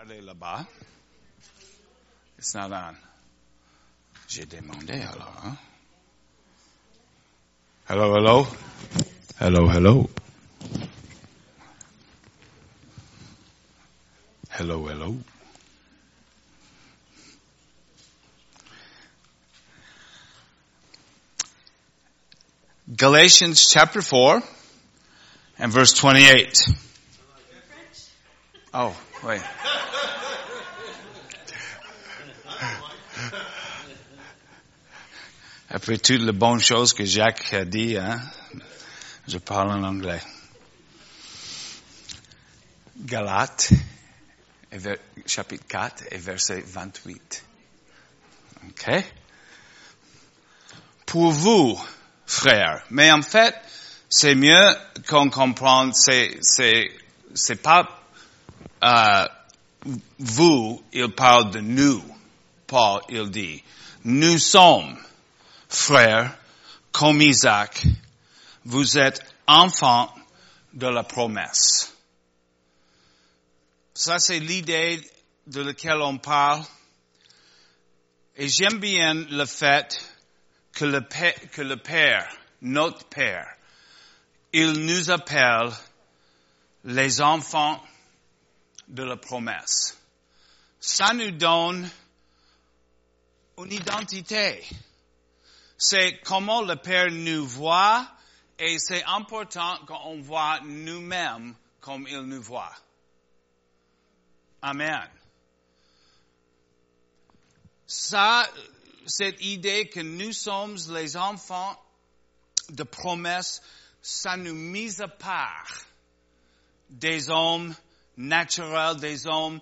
Allez là-bas. It's not on. J'ai demandé alors, hein? Hello, hello? Hello, hello? Hello, hello? Galatians chapter 4 and verse 28. Oh, wait. Après toutes les bonnes choses que Jacques a dit, hein, je parle en anglais. Galates, chapitre 4 et verset 28. OK? Pour vous, frères. Mais en fait, c'est mieux qu'on comprenne, c'est, c'est, c'est pas, euh, vous, il parle de nous. Paul, il dit, nous sommes frères comme Isaac. Vous êtes enfants de la promesse. Ça, c'est l'idée de laquelle on parle. Et j'aime bien le fait que le, père, que le Père, notre Père, il nous appelle les enfants de la promesse. Ça nous donne une identité. C'est comment le Père nous voit et c'est important qu'on voit nous-mêmes comme il nous voit. Amen. Ça, cette idée que nous sommes les enfants de promesse, ça nous mise à part des hommes naturels, des hommes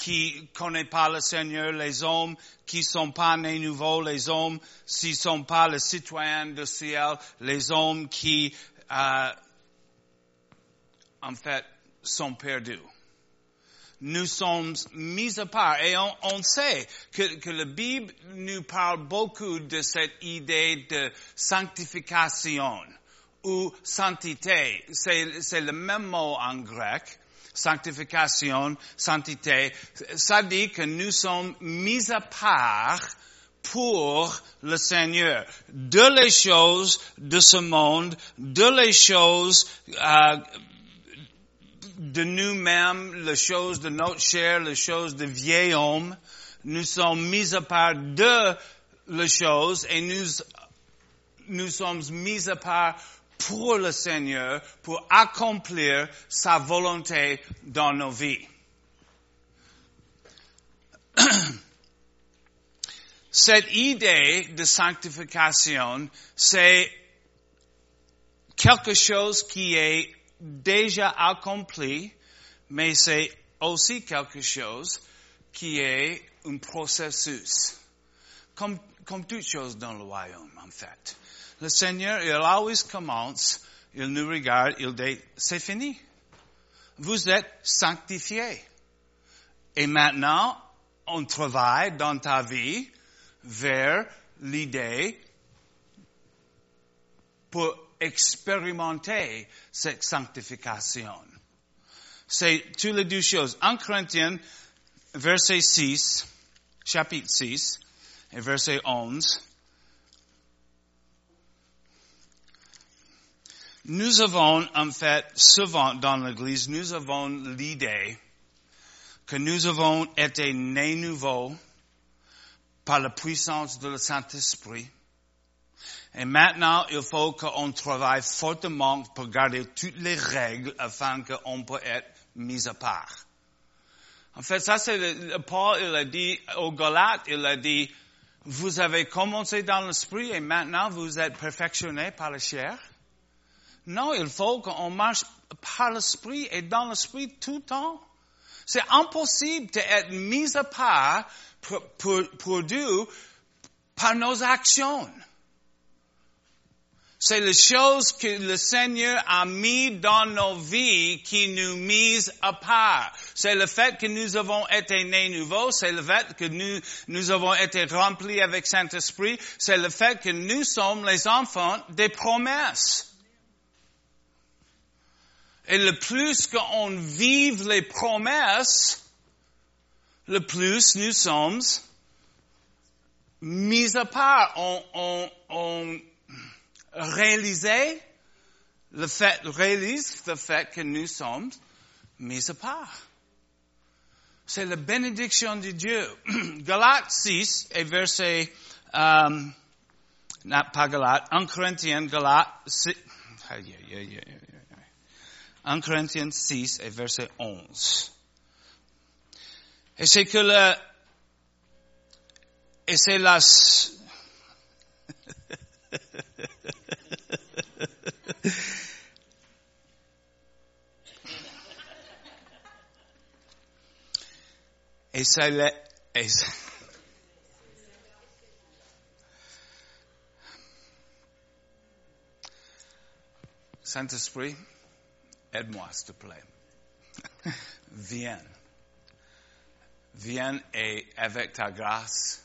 qui connaissent pas le Seigneur, les hommes qui sont pas nés nouveaux, les hommes qui sont pas les citoyens du ciel, les hommes qui, euh, en fait, sont perdus nous sommes mis à part. Et on, on sait que, que la Bible nous parle beaucoup de cette idée de sanctification ou. C'est, c'est le même mot en grec. Sanctification, sanctité. Ça dit que nous sommes mis à part pour le Seigneur. De les choses de ce monde, de les choses euh, de nous-mêmes, les choses de notre chair, les choses de vieil homme. Nous sommes mis à part de les choses et nous, nous sommes mis à part pour le Seigneur, pour accomplir sa volonté dans nos vies. Cette idée de sanctification, c'est quelque chose qui est déjà accompli, mais c'est aussi quelque chose qui est un processus. Comme, comme toute chose dans le royaume, en fait. Le Seigneur, il always commence, il nous regarde, il dit, c'est fini. Vous êtes sanctifiés. Et maintenant, on travaille dans ta vie vers l'idée pour expérimenter cette sanctification. C'est toutes les deux choses. En Corinthiens, verset 6, chapitre 6, et verset 11, nous avons, en fait, souvent dans l'Église, nous avons l'idée que nous avons été nés nouveaux par la puissance de le Saint-Esprit. Et maintenant, il faut qu'on travaille fortement pour garder toutes les règles afin qu'on puisse être mis à part. En fait, ça c'est Paul, il a dit aux Galates, il a dit, vous avez commencé dans l'esprit et maintenant vous êtes perfectionné par la chair. Non, il faut qu'on marche par l'esprit et dans l'esprit tout le temps. C'est impossible d'être mis à part pour, pour, Dieu par nos actions. C'est les choses que le Seigneur a mis dans nos vies qui nous misent à part. C'est le fait que nous avons été nés nouveaux, c'est le fait que nous, nous avons été remplis avec Saint-Esprit, c'est le fait que nous sommes les enfants des promesses. Et le plus qu'on vive les promesses, le plus nous sommes mis à part. On, on, le fait, réalise le fait que nous sommes mis à part. C'est la bénédiction de Dieu. Galates 6 et verset, euh, pas Galates, 1 Corinthiens, Galates 6, 1 Corinthiens 6 et verset 11. Et c'est que le, et c'est uh, la, et c'est le, et Saint-Esprit, aide-moi, s'il te plaît. Viens. Viens et avec ta grâce,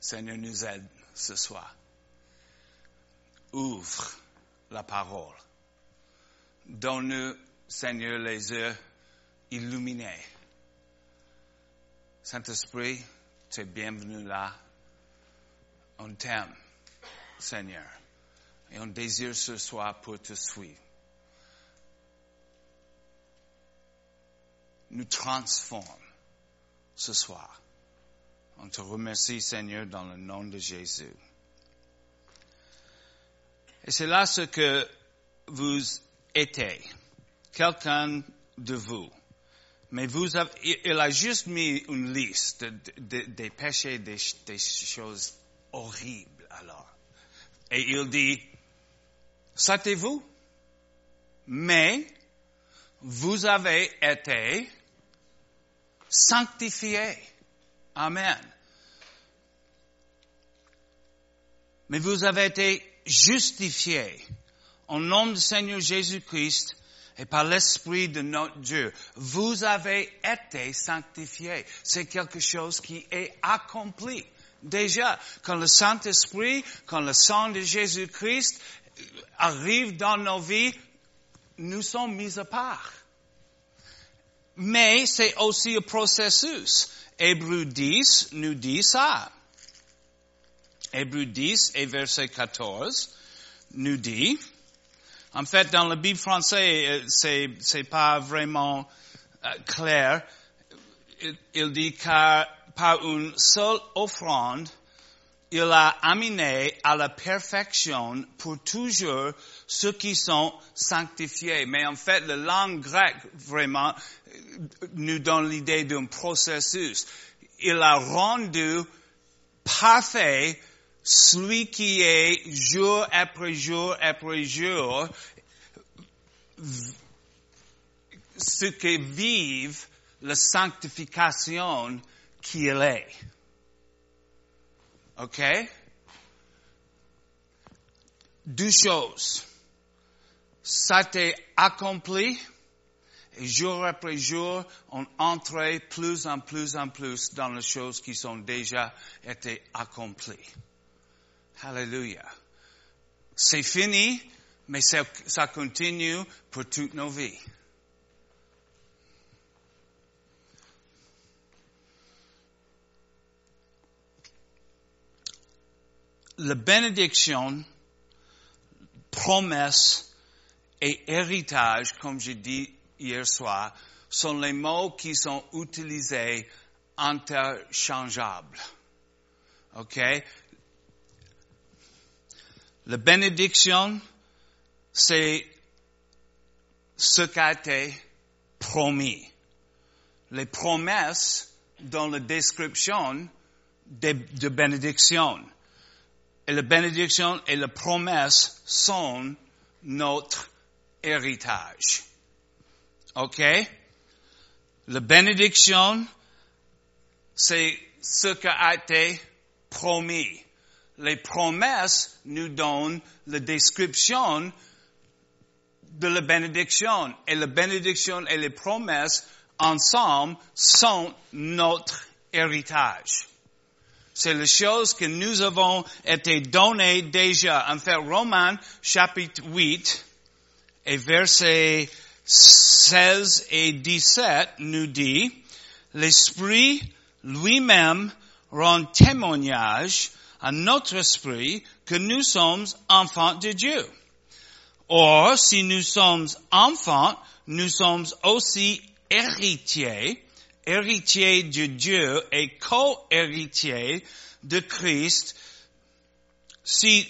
Seigneur nous aide ce soir. Ouvre la parole. Donne-nous, Seigneur, les yeux illuminés. Saint-Esprit, tu es bienvenu là. On t'aime, Seigneur. Et on désire ce soir pour te suivre. Nous transforme ce soir. On te remercie, Seigneur, dans le nom de Jésus. Et c'est là ce que vous étiez. Quelqu'un de vous. Mais vous avez, il a juste mis une liste des péchés, des, choses horribles alors. Et il dit, c'était vous. Mais vous avez été sanctifiés. Amen. Mais vous avez été justifiés au nom du Seigneur Jésus-Christ et par l'Esprit de notre Dieu. Vous avez été sanctifiés. C'est quelque chose qui est accompli. Déjà, quand le Saint-Esprit, quand le sang de Jésus-Christ arrive dans nos vies, nous sommes mis à part. Mais c'est aussi un processus. Hébreu 10 nous dit ça. Hébreu 10 et verset 14 nous dit, en fait, dans la Bible française, c'est, c'est pas vraiment euh, clair. Il, il dit car par une seule offrande, il a amené à la perfection pour toujours ceux qui sont sanctifiés. Mais en fait, la langue grecque vraiment nous donne l'idée d'un processus. Il a rendu parfait celui qui est jour après jour après jour ce qui vivent la sanctification qu'il est. OK? Deux choses. Ça t'est accompli et jour après jour, on entrait plus en plus en plus dans les choses qui sont déjà été accomplies. Hallelujah. C'est fini, mais ça, continue pour toutes nos vies. La bénédiction, promesse et héritage, comme j'ai dit hier soir, sont les mots qui sont utilisés interchangeables. OK? La bénédiction, c'est ce qui a été promis. Les promesses dans la description de, de bénédiction. Et la bénédiction et la promesse sont notre héritage. OK? La bénédiction, c'est ce qui a été promis. Les promesses nous donnent la description de la bénédiction. Et la bénédiction et les promesses ensemble sont notre héritage. C'est la chose que nous avons été données déjà. En fait, Romains chapitre 8 et versets 16 et 17 nous dit, l'Esprit lui-même rend témoignage à notre esprit que nous sommes enfants de Dieu. Or, si nous sommes enfants, nous sommes aussi héritiers, héritiers de Dieu et co-héritiers de Christ, si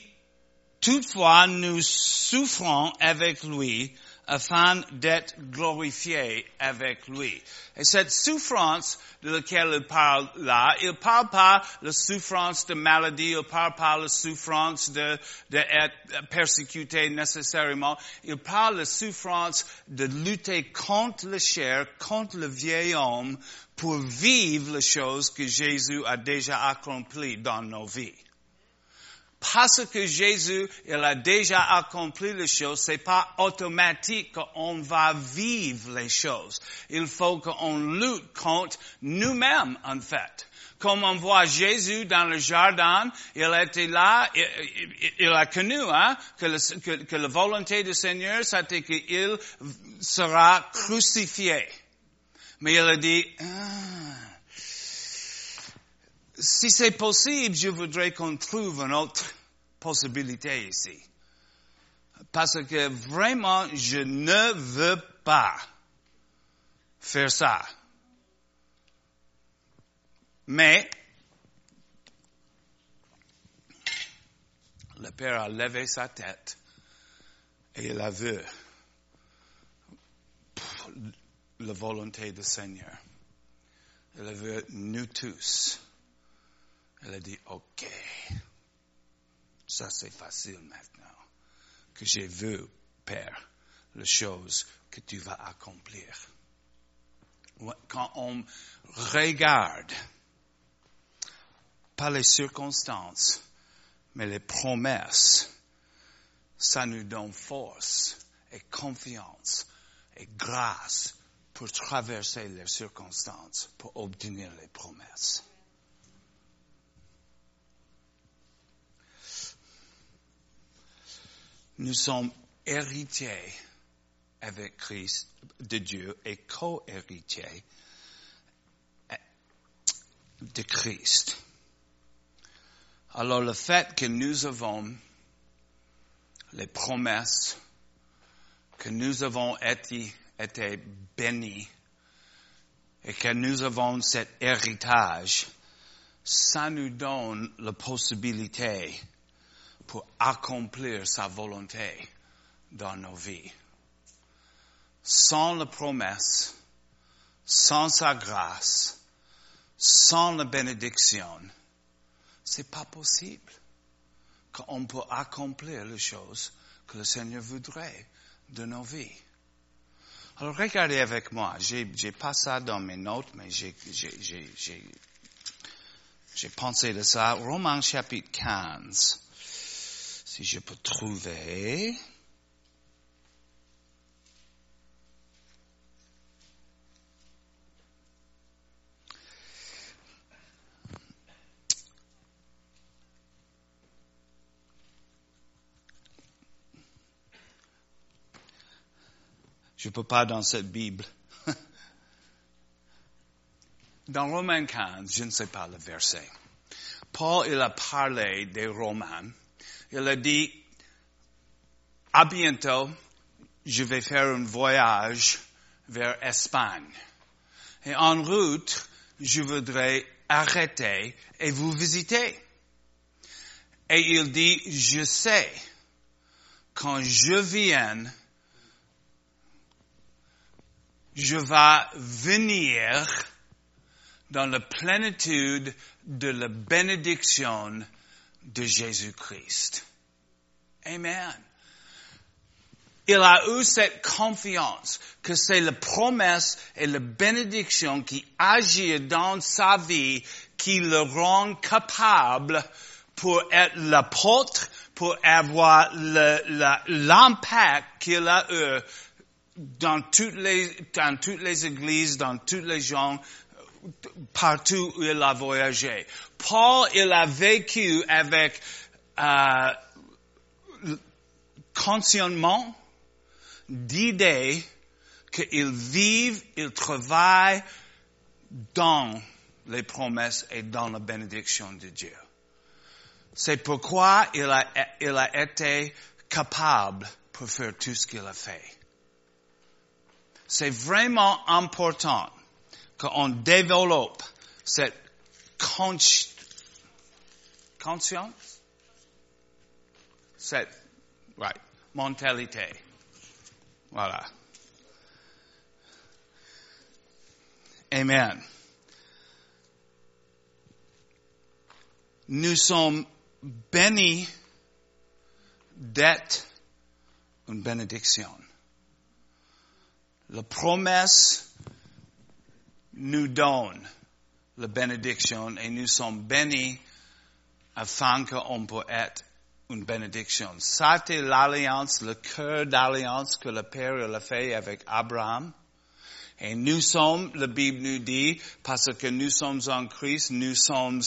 toutefois nous souffrons avec lui, afin d'être glorifié avec lui. Et cette souffrance de laquelle il parle là, il parle pas la souffrance de maladie, il parle pas la souffrance de, d'être persécuté nécessairement, il parle de la souffrance de lutter contre le chair, contre le vieil homme, pour vivre les choses que Jésus a déjà accomplies dans nos vies. Parce que Jésus, il a déjà accompli les choses, c'est pas automatique qu'on va vivre les choses. Il faut qu'on lutte contre nous-mêmes, en fait. Comme on voit Jésus dans le jardin, il était là, il, a connu hein, que, que, la volonté du Seigneur, c'était qu'il sera crucifié. Mais il a dit, ah, si c'est possible, je voudrais qu'on trouve une autre possibilité ici. Parce que vraiment, je ne veux pas faire ça. Mais, le Père a levé sa tête et il a vu la volonté du Seigneur. Il a vu nous tous. Elle a dit, OK, ça c'est facile maintenant, que j'ai vu, Père, les choses que tu vas accomplir. Quand on regarde, pas les circonstances, mais les promesses, ça nous donne force et confiance et grâce pour traverser les circonstances, pour obtenir les promesses. Nous sommes héritiers avec Christ de Dieu et co-héritiers de Christ. Alors le fait que nous avons les promesses, que nous avons été, été bénis et que nous avons cet héritage, ça nous donne la possibilité pour accomplir sa volonté dans nos vies. Sans la promesse, sans sa grâce, sans la bénédiction, c'est pas possible qu'on peut accomplir les choses que le Seigneur voudrait de nos vies. Alors regardez avec moi, j'ai, j'ai pas ça dans mes notes, mais j'ai, j'ai, pensé de ça. Romains chapitre 15 si je peux trouver. Je ne peux pas dans cette Bible. Dans Romains 15, je ne sais pas le verset. Paul, il a parlé des Romains il a dit, à bientôt, je vais faire un voyage vers Espagne. Et en route, je voudrais arrêter et vous visiter. Et il dit, je sais, quand je viens, je vais venir dans la plénitude de la bénédiction de Jésus-Christ. Amen. Il a eu cette confiance que c'est la promesse et la bénédiction qui agit dans sa vie qui le rend capable pour être l'apôtre, pour avoir l'impact qu'il a eu dans toutes les, dans toutes les églises, dans tous les gens, partout où il a voyagé. Paul, il a vécu avec euh, conscientement d'idées qu'il vive, il travaille dans les promesses et dans la bénédiction de Dieu. C'est pourquoi il a, il a été capable pour faire tout ce qu'il a fait. C'est vraiment important qu'on développe cette conscience, cette mentalité. Voilà. Amen. Nous sommes bénis d'être une bénédiction. La promesse nous donne la bénédiction et nous sommes bénis afin qu'on puisse être une bénédiction. C'était l'alliance, le cœur d'alliance que le Père a fait avec Abraham. Et nous sommes, la Bible nous dit, parce que nous sommes en Christ, nous sommes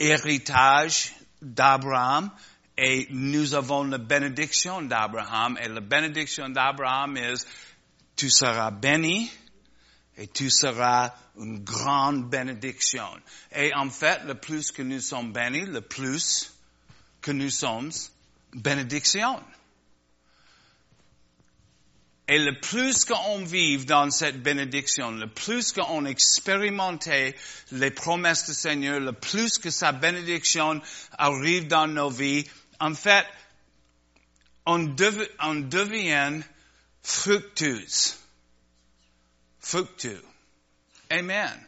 l'héritage d'Abraham et nous avons la bénédiction d'Abraham. Et la bénédiction d'Abraham est, tu seras béni et tu seras une grande bénédiction. Et en fait, le plus que nous sommes bénis, le plus que nous sommes bénédiction. Et le plus qu'on vive dans cette bénédiction, le plus qu'on expérimente les promesses du Seigneur, le plus que sa bénédiction arrive dans nos vies, en fait, on, devient fructueux. Fructueux. Amen.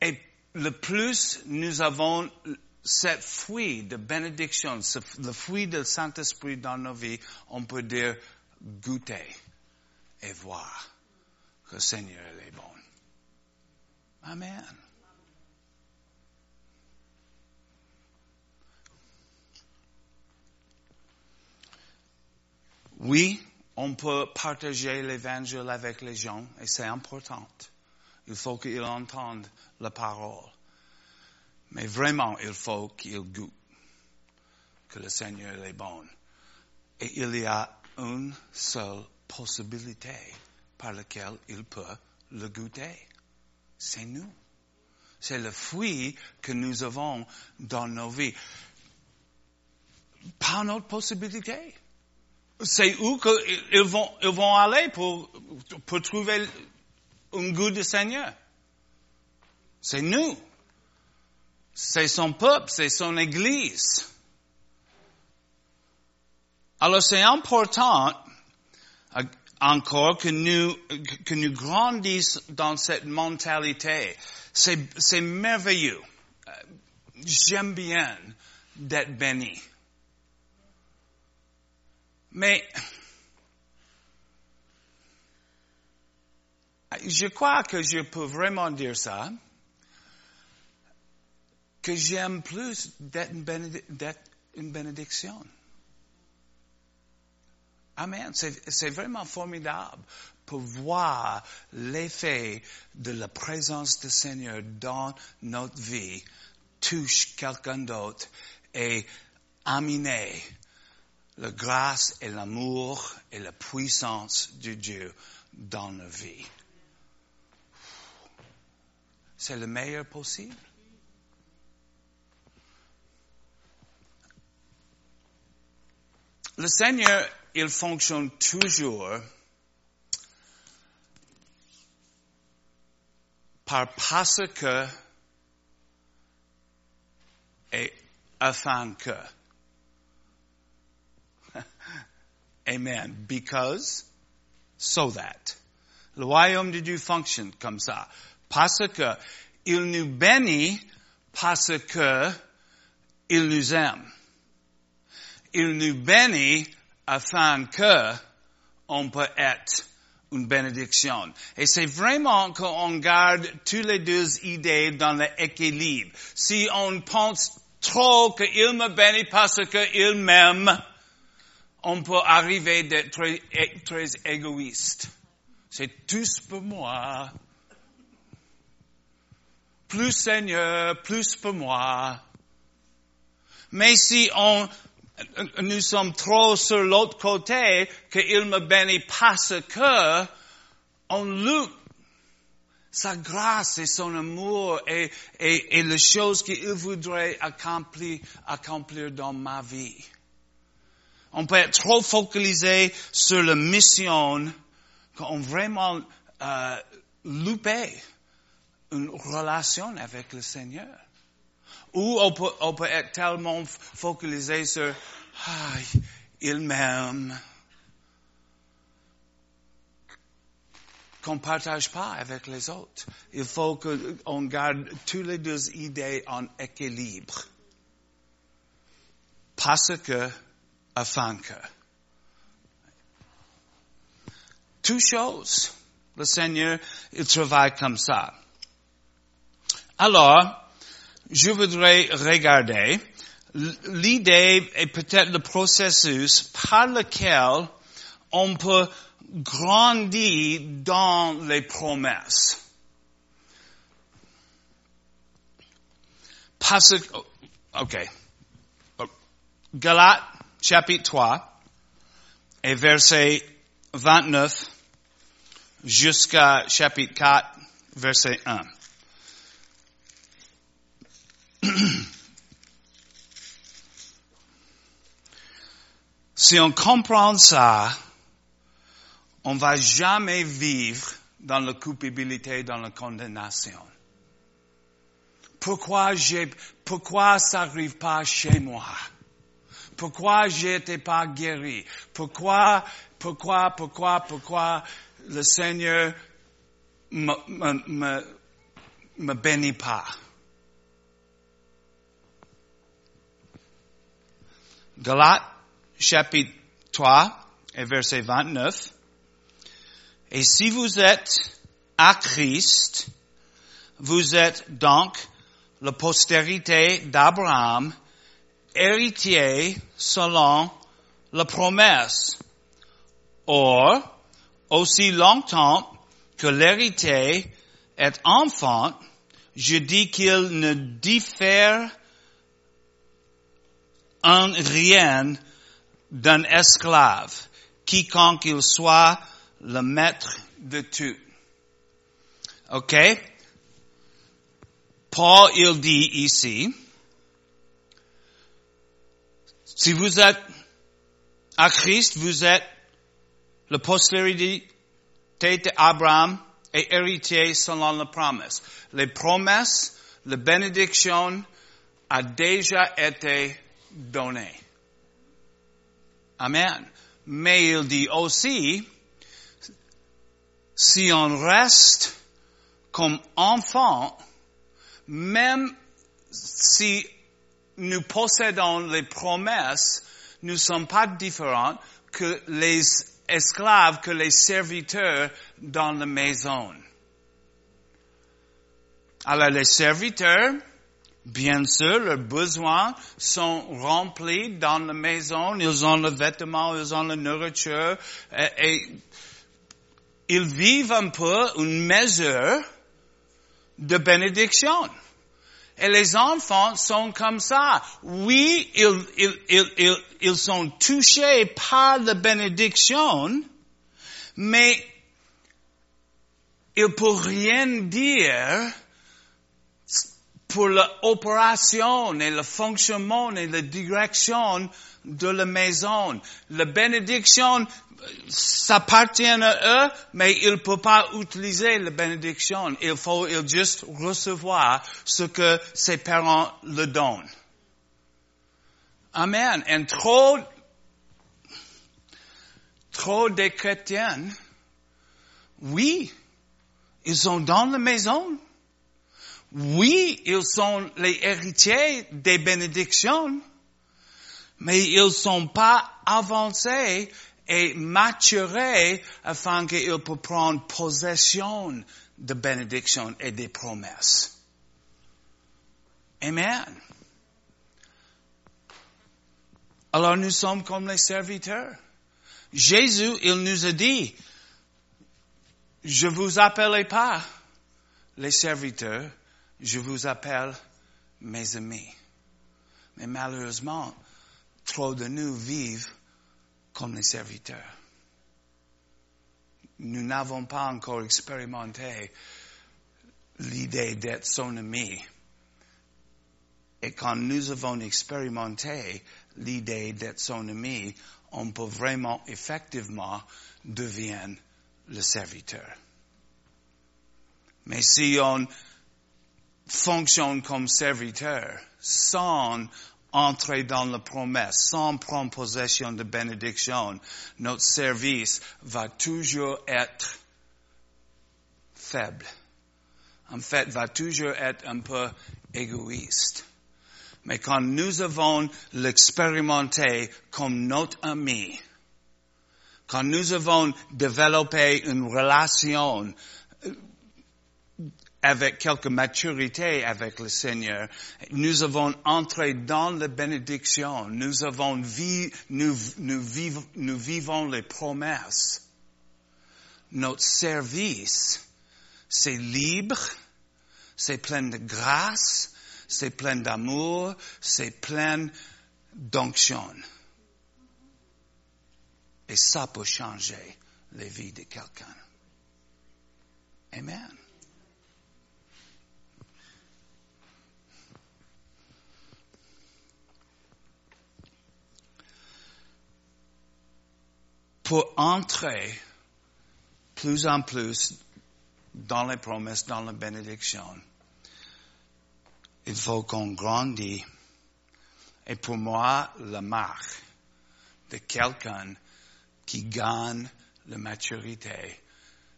Et le plus nous avons cette fruit de bénédiction, le fruit du Saint-Esprit dans nos vies, on peut dire goûter et voir que le Seigneur est bon. Amen. Oui, on peut partager l'évangile avec les gens et c'est important. Il faut qu'ils entendent la parole. Mais vraiment, il faut qu'il goûte que le Seigneur est bon. Et il y a une seule possibilité par laquelle il peut le goûter. C'est nous. C'est le fruit que nous avons dans nos vies. Pas notre possibilité. C'est où qu'ils vont, ils vont aller pour, trouver un goût du Seigneur. C'est nous. C'est son peuple, c'est son Église. Alors c'est important euh, encore que nous, que nous grandissions dans cette mentalité. C'est, c'est merveilleux. Euh, j'aime bien d'être béni. Mais je crois que je peux vraiment dire ça que j'aime plus d'être une, bénédiction. Amen. C'est vraiment formidable pour voir l'effet de la présence du Seigneur dans notre vie touche quelqu'un d'autre et amener la grâce et l'amour et la puissance de Dieu dans nos vies. C'est le meilleur possible. Le Seigneur, il fonctionne toujours par parce que et afin que. Amen. Because, so that. Le royaume de Dieu fonctionne comme ça. Parce que il nous bénit, parce que il nous aime il nous bénit afin que on peut être une bénédiction. Et c'est vraiment qu'on garde tous les deux idées dans l'équilibre. Si on pense trop qu'il me bénit parce qu'il m'aime, on peut arriver d'être très, très égoïste. C'est tous pour moi. Plus Seigneur, plus pour moi. Mais si on nous sommes trop sur l'autre côté qu'il me bénit parce que on lutte sa grâce et son amour et, et, et les choses qu'il voudrait accomplir, accomplir dans ma vie. On peut être trop focalisé sur la mission qu'on vraiment euh, loupé une relation avec le Seigneur. Ou on peut, on peut être tellement focalisé sur ah, il m'aime qu'on partage pas avec les autres. Il faut qu'on garde tous les deux idées en équilibre. Parce que, afin que. Tout chose. Le Seigneur, il travaille comme ça. Alors, je voudrais regarder l'idée et peut-être le processus par lequel on peut grandit dans les promesses. Parce que, ok. Galates, chapitre 3, et verset 29 jusqu'à chapitre 4, verset 1. si on comprend ça, on va jamais vivre dans la culpabilité, dans la condamnation. Pourquoi j'ai, pourquoi ça n'arrive pas chez moi? Pourquoi j'étais pas guéri? Pourquoi, pourquoi, pourquoi, pourquoi le Seigneur me, me, me, bénit pas? Galates, chapitre 3 et verset 29. Et si vous êtes à Christ, vous êtes donc la postérité d'Abraham, héritier selon la promesse. Or, aussi longtemps que l'héritier est enfant, je dis qu'il ne diffère en rien d'un esclave, quiconque il soit le maître de tout. OK? Paul, il dit ici, si vous êtes à Christ, vous êtes le postérité d'Abraham et héritier selon la promesse. Les promesses, la bénédiction a déjà été donnée. Amen. Mais il dit aussi, si on reste comme enfant, même si nous possédons les promesses, nous ne sommes pas différents que les esclaves, que les serviteurs dans la maison. Alors les serviteurs, bien sûr, leurs besoins sont remplis dans la maison, ils ont le vêtement, ils ont la nourriture, et, et ils vivent un peu une mesure de bénédiction. Et les enfants sont comme ça. Oui, ils, ils, ils, ils, sont touchés par la bénédiction, mais ils ne peuvent rien dire pour l'opération et le fonctionnement et la direction de la maison. La bénédiction ça appartient à eux, mais ils ne peuvent pas utiliser la bénédiction. Il faut juste recevoir ce que ses parents le donnent. Amen. Et trop, trop de chrétiens, oui, ils sont dans la maison. Oui, ils sont les héritiers des bénédictions, mais ils sont pas avancés et maturer afin qu'il puisse prendre possession de bénédictions et des promesses. Amen. Alors nous sommes comme les serviteurs. Jésus, il nous a dit, je vous appelle pas les serviteurs, je vous appelle mes amis. Mais malheureusement, trop de nous vivent comme les serviteurs. nous n'avons pas encore expérimenté l'idée d'être son ami. Et quand nous avons expérimenté l'idée d'être son ami, on peut vraiment, effectivement, devenir le serviteur. Mais si on fonctionne comme serviteur sans entrer dans la promesse, sans prendre possession de bénédiction, notre service va toujours être faible. En fait, va toujours être un peu égoïste. Mais quand nous avons l'expérimenté comme notre ami, quand nous avons développé une relation avec quelque maturité avec le Seigneur, nous avons entré dans la bénédiction, nous avons vu, nous, nous, vivons, nous vivons les promesses. Notre service, c'est libre, c'est plein de grâce, c'est plein d'amour, c'est plein d'onction. Et ça peut changer la vie de quelqu'un. Amen. Pour entrer plus en plus dans les promesses, dans la bénédiction, il faut qu'on grandisse. Et pour moi, la marque de quelqu'un qui gagne la maturité,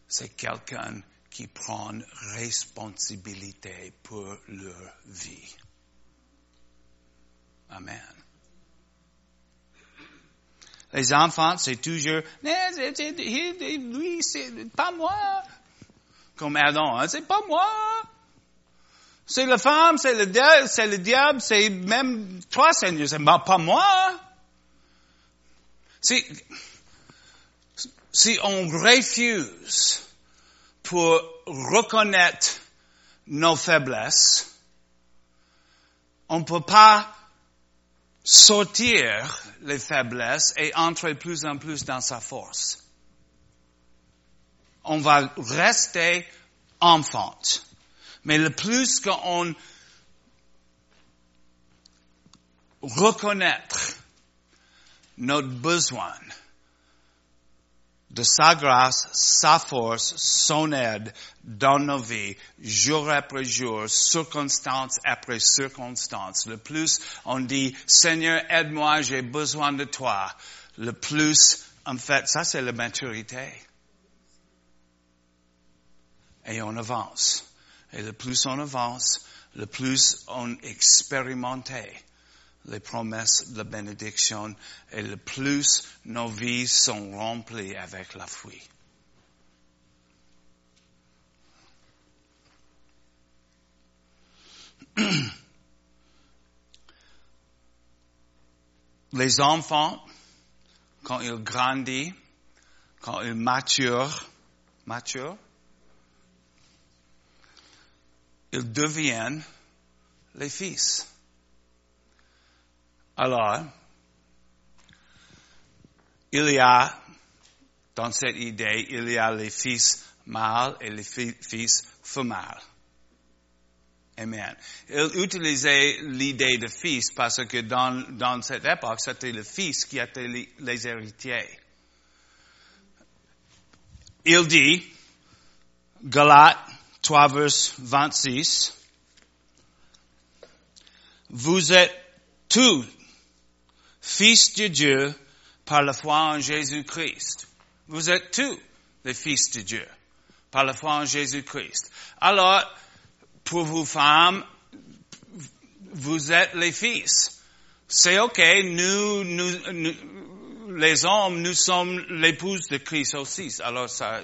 c'est quelqu'un qui prend responsabilité pour leur vie. Amen. Les enfants, c'est toujours, lui, c'est pas moi. Comme Adam, hein, c'est pas moi. C'est la femme, c'est le diable, c'est le diable, c'est même toi, Seigneur, c'est pas moi. Si, si on refuse pour reconnaître nos faiblesses, on ne peut pas sortir les faiblesses et entrer plus en plus dans sa force. On va rester enfant. Mais le plus qu'on reconnaître notre besoin de sa grâce, sa force, son aide dans nos vies, jour après jour, circonstance après circonstance. Le plus on dit, Seigneur, aide-moi, j'ai besoin de toi. Le plus, en fait, ça c'est la maturité. Et on avance. Et le plus on avance, le plus on expérimente les promesses de bénédiction et le plus nos vies sont remplies avec la foi. Les enfants, quand ils grandissent, quand ils maturent, maturent, ils deviennent les fils. Alors, il y a, dans cette idée, il y a les fils mâles et les fils femelles. Amen. Il utilisait l'idée de fils parce que dans, dans cette époque, c'était le fils qui était les, héritiers. Il dit, Galates 3, verset 26, vous êtes tous fils de Dieu par la foi en Jésus-Christ. Vous êtes tous les fils de Dieu par la foi en Jésus-Christ. Alors, pour vous femmes, vous êtes les fils. C'est ok, nous, nous, les hommes, nous sommes l'épouse de Christ aussi. Alors ça,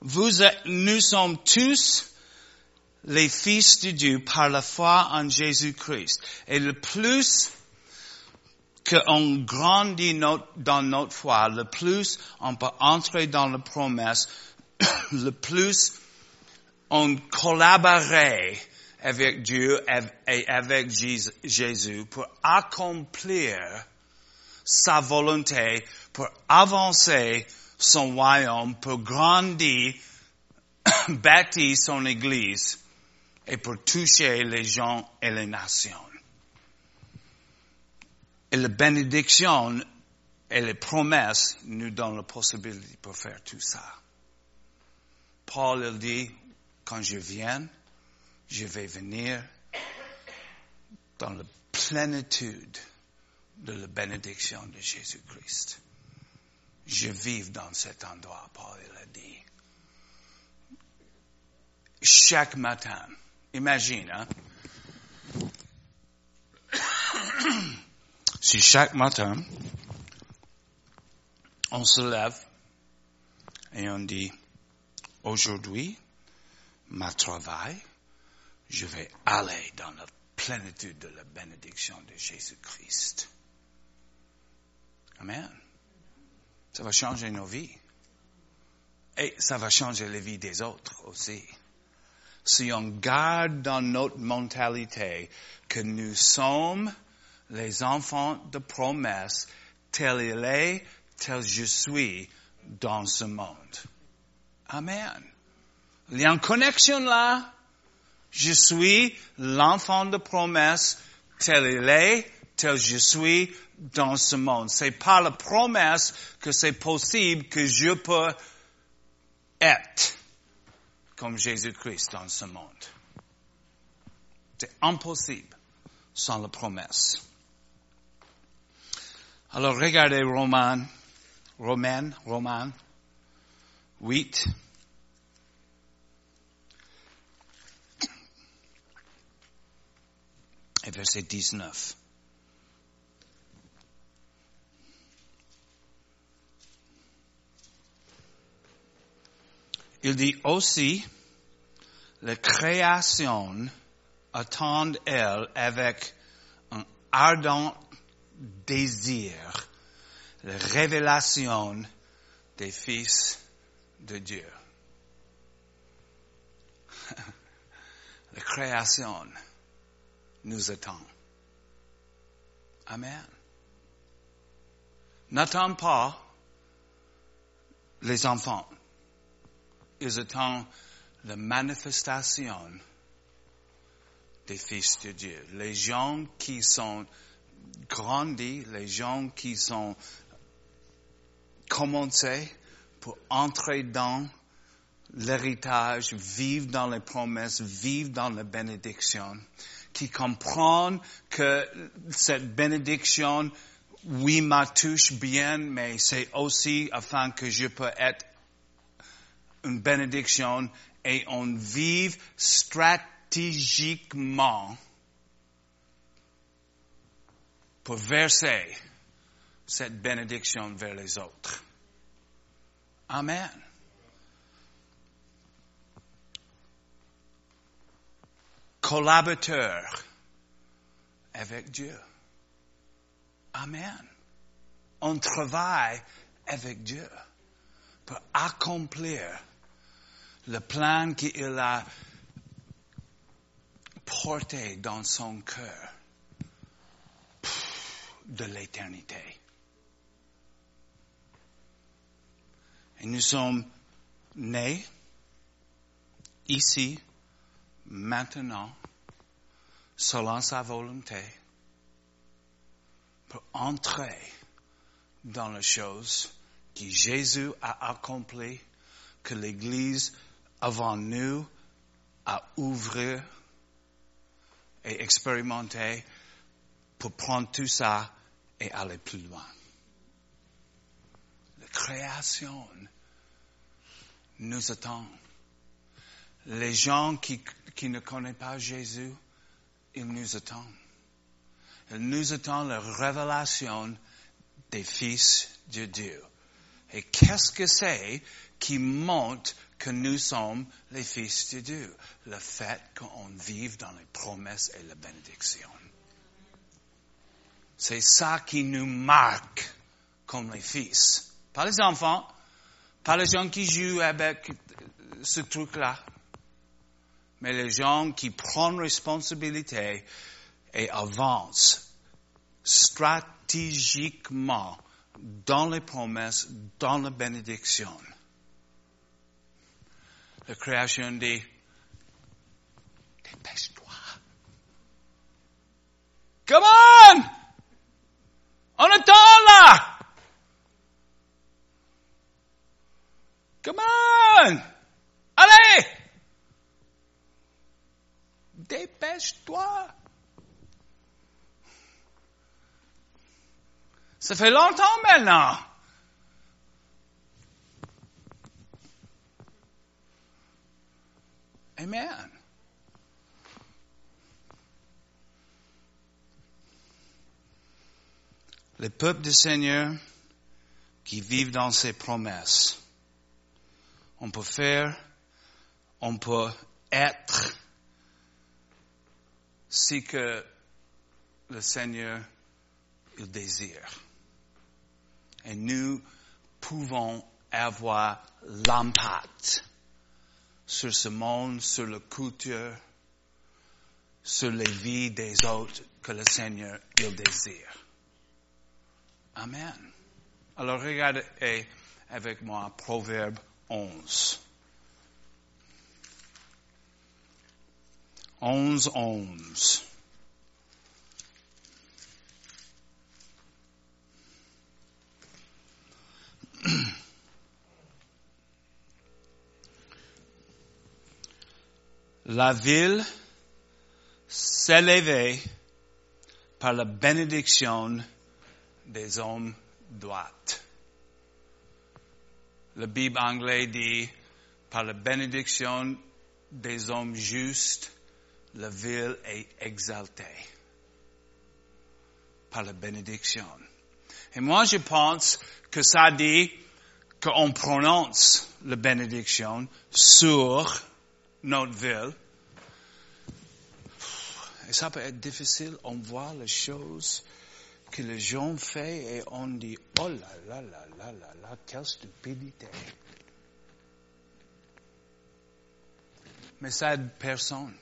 vous êtes, nous sommes tous les fils de Dieu par la foi en Jésus-Christ. Et le plus qu'on grandit dans notre foi, le plus on peut entrer dans la promesse, le plus on collaborerait avec Dieu et avec Jésus pour accomplir sa volonté, pour avancer son royaume, pour grandir, bâtir son église et pour toucher les gens et les nations. Et la bénédiction et les promesses nous donnent la possibilité pour faire tout ça. Paul il dit, quand je viens, je vais venir dans la plénitude de la bénédiction de Jésus-Christ. Je vis dans cet endroit, Paul il a dit. Chaque matin, imagine, hein? si chaque matin, on se lève et on dit, aujourd'hui, ma travail, je vais aller dans la plénitude de la bénédiction de Jésus-Christ. Amen. Ça va changer nos vies. Et ça va changer les vies des autres aussi. Si on garde dans notre mentalité que nous sommes les enfants de promesse, tel il est, tel je suis dans ce monde. Amen. Il y a une connexion là. Je suis l'enfant de promesse, tel il est, tel je suis dans ce monde. C'est par la promesse que c'est possible que je peux être comme Jésus-Christ dans ce monde. C'est impossible sans la promesse. Alors regardez Romain, Romain, Romain 8. Et verset 19. Il dit aussi, la création attend elle avec un ardent désir la révélation des fils de Dieu. la création nous attend. Amen. N'attends pas les enfants. Ils attendent la manifestation des fils de Dieu. Les gens qui sont grandis, les gens qui sont commencés pour entrer dans l'héritage, vivre dans les promesses, vivre dans la bénédiction, qui comprennent que cette bénédiction, oui, m'a touche bien, mais c'est aussi afin que je peux être une bénédiction et on vive stratégiquement pour verser cette bénédiction vers les autres. Amen. Collaborateur avec Dieu. Amen. On travaille avec Dieu pour accomplir le plan qu'il a porté dans son cœur de l'éternité. Et nous sommes nés ici, maintenant, selon sa volonté, pour entrer dans les choses que Jésus a accomplies, que l'Église avant nous a ouvert et expérimenté pour prendre tout ça et aller plus loin. La création nous attend. Les gens qui, qui ne connaissent pas Jésus, ils nous attendent. Ils nous attendent la révélation des fils de Dieu. Et qu'est-ce que c'est qui montre que nous sommes les fils de Dieu? Le fait qu'on vive dans les promesses et la bénédiction. C'est ça qui nous marque comme les fils. Pas les enfants, pas les gens qui jouent avec ce truc-là, mais les gens qui prennent responsabilité et avancent stratégiquement dans les promesses, dans la bénédiction. La création dit, dépêche-toi. Come on! On attend là! Come on! Allez! Dépêche-toi! Ça fait longtemps maintenant. Amen. Les peuples du Seigneur qui vivent dans ses promesses, on peut faire, on peut être, si que le Seigneur il désire. Et nous pouvons avoir l'impact sur ce monde, sur la culture, sur les vies des autres que le Seigneur il désire. Amen. Alors regardez avec moi Proverbe 11. 11, 11. La ville s'élevait par la bénédiction des hommes droits. La Bible anglaise dit, par la bénédiction des hommes justes, la ville est exaltée. Par la bénédiction. Et moi, je pense que ça dit qu'on prononce la bénédiction sur notre ville. Et ça peut être difficile. On voit les choses que les gens font et on dit, oh là là là là là là, quelle stupidité. Mais ça aide personne.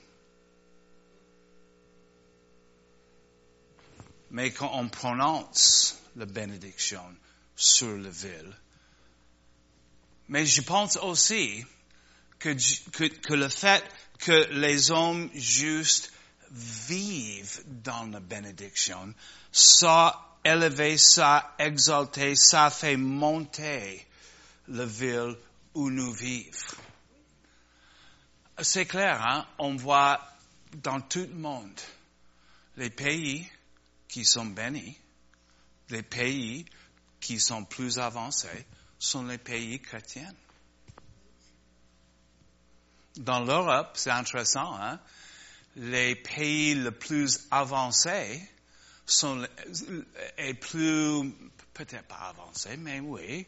Mais quand on prononce la bénédiction sur la ville. Mais je pense aussi que, que, que le fait que les hommes justes vivent dans la bénédiction, ça élevé, ça exalté, ça fait monter la ville où nous vivons. C'est clair, hein? on voit dans tout le monde les pays qui sont bénis, les pays qui sont plus avancés sont les pays chrétiens. Dans l'Europe, c'est intéressant, hein? les pays les plus avancés sont plus, peut-être pas avancés, mais oui,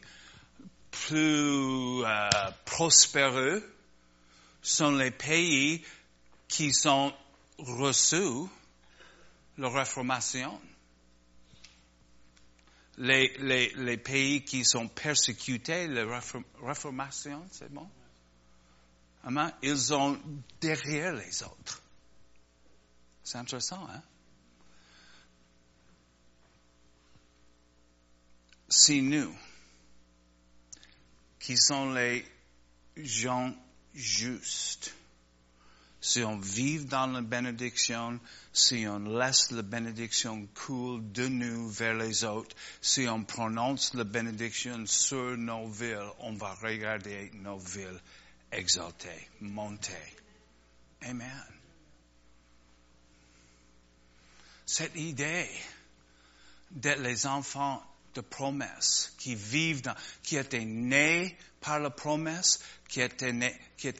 plus euh, prospéreux sont les pays qui sont reçus la réformation les, les, pays qui sont persécutés, la réformation, c'est bon? Amen. Ils sont derrière les autres. C'est intéressant, hein? Si nous, qui sommes les gens justes, si on vit dans la bénédiction, si on laisse la bénédiction couler de nous vers les autres, si on prononce la bénédiction sur nos villes, on va regarder nos villes exaltées, montées. Amen. Cette idée d'être les enfants de promesse, qui vivent dans, qui étaient nés par la promesse, qui étaient nés, qui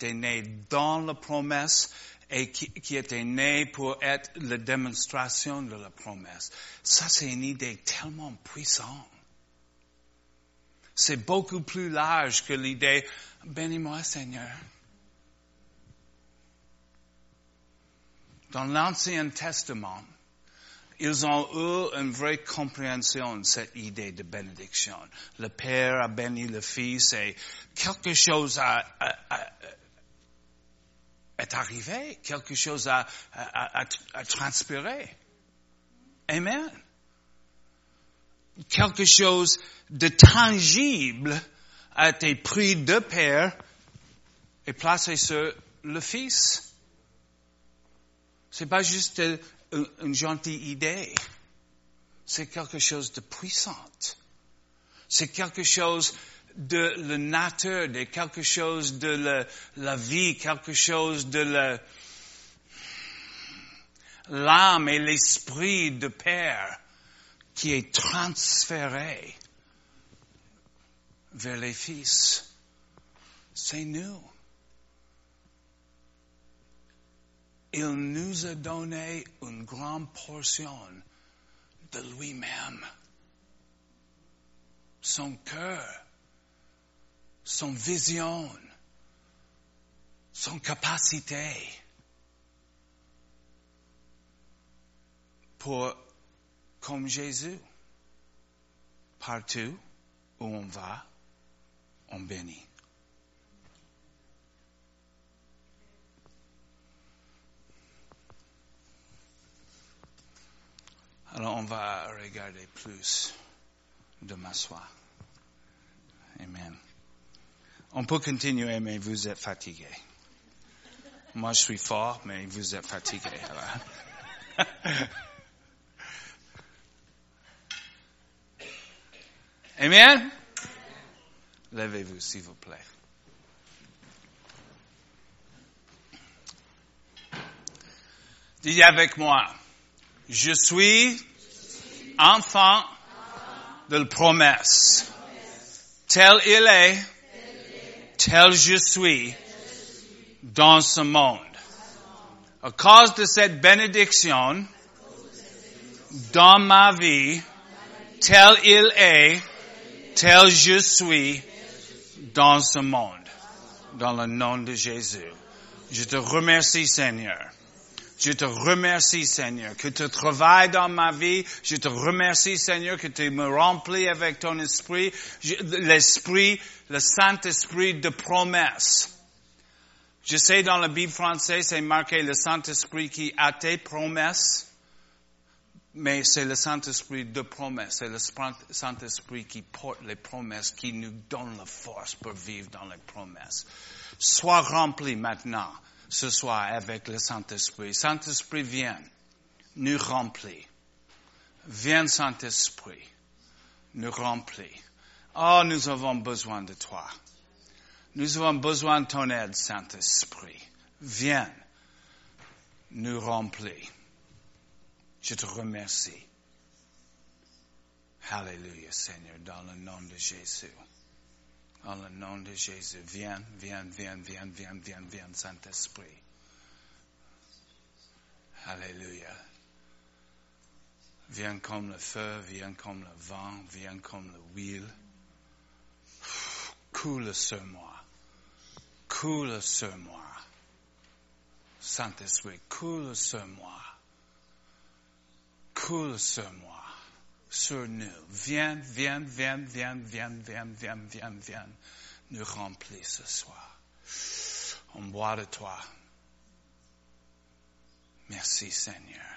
dans la promesse et qui, qui étaient nés pour être la démonstration de la promesse. Ça, c'est une idée tellement puissante. C'est beaucoup plus large que l'idée, bénis-moi Seigneur. Dans l'Ancien Testament, ils ont eu une vraie compréhension de cette idée de bénédiction. Le Père a béni le Fils et quelque chose a, est arrivé, quelque chose a, a, transpiré. Amen. quelque chose de tangible a été pris de Père et placé sur le Fils. C'est pas juste une, gentille idée. C'est quelque chose de puissant. C'est quelque chose de la nature, de quelque chose de la, la vie, quelque chose de l'âme et l'esprit de Père qui est transféré vers les fils. C'est nous. Il nous a donné une grande portion de lui-même. Son cœur, son vision, son capacité pour, comme Jésus, partout où on va, on bénit. Alors on va regarder plus de m'asseoir. Amen. On peut continuer, mais vous êtes fatigué. Moi, je suis fort, mais vous êtes fatigué. Amen? Levez-vous, s'il vous plaît. Dis avec moi, je suis enfant de la promesse. Tel il est, tel je suis dans ce monde. À cause de cette bénédiction, dans ma vie, tel il est, tel je suis dans ce monde, dans le nom de Jésus. Je te remercie, Seigneur. Je te remercie, Seigneur, que tu travailles dans ma vie. Je te remercie, Seigneur, que tu me remplis avec ton esprit, l'esprit, le Saint-Esprit de promesse. Je sais dans la Bible française, c'est marqué le Saint-Esprit qui a tes promesses. Mais c'est le Saint-Esprit de promesse, c'est le Saint-Esprit qui porte les promesses, qui nous donne la force pour vivre dans les promesses. Sois rempli maintenant, ce soir, avec le Saint-Esprit. Saint-Esprit, viens, nous remplis. Viens, Saint-Esprit, nous remplis. Oh, nous avons besoin de toi. Nous avons besoin de ton aide, Saint-Esprit. Viens, nous remplis. Je te remercie. Alléluia, Seigneur, dans le nom de Jésus. Dans le nom de Jésus, viens, viens, viens, viens, viens, viens, viens, Saint-Esprit. Alléluia. Viens comme le feu, viens comme le vent, viens comme l'huile. Coule sur moi. Coule sur moi. Saint-Esprit, coule sur moi coule sur moi, sur nous. Viens, viens, viens, viens, viens, viens, viens, viens, viens, nous remplis ce soir. On boit de toi. Merci Seigneur.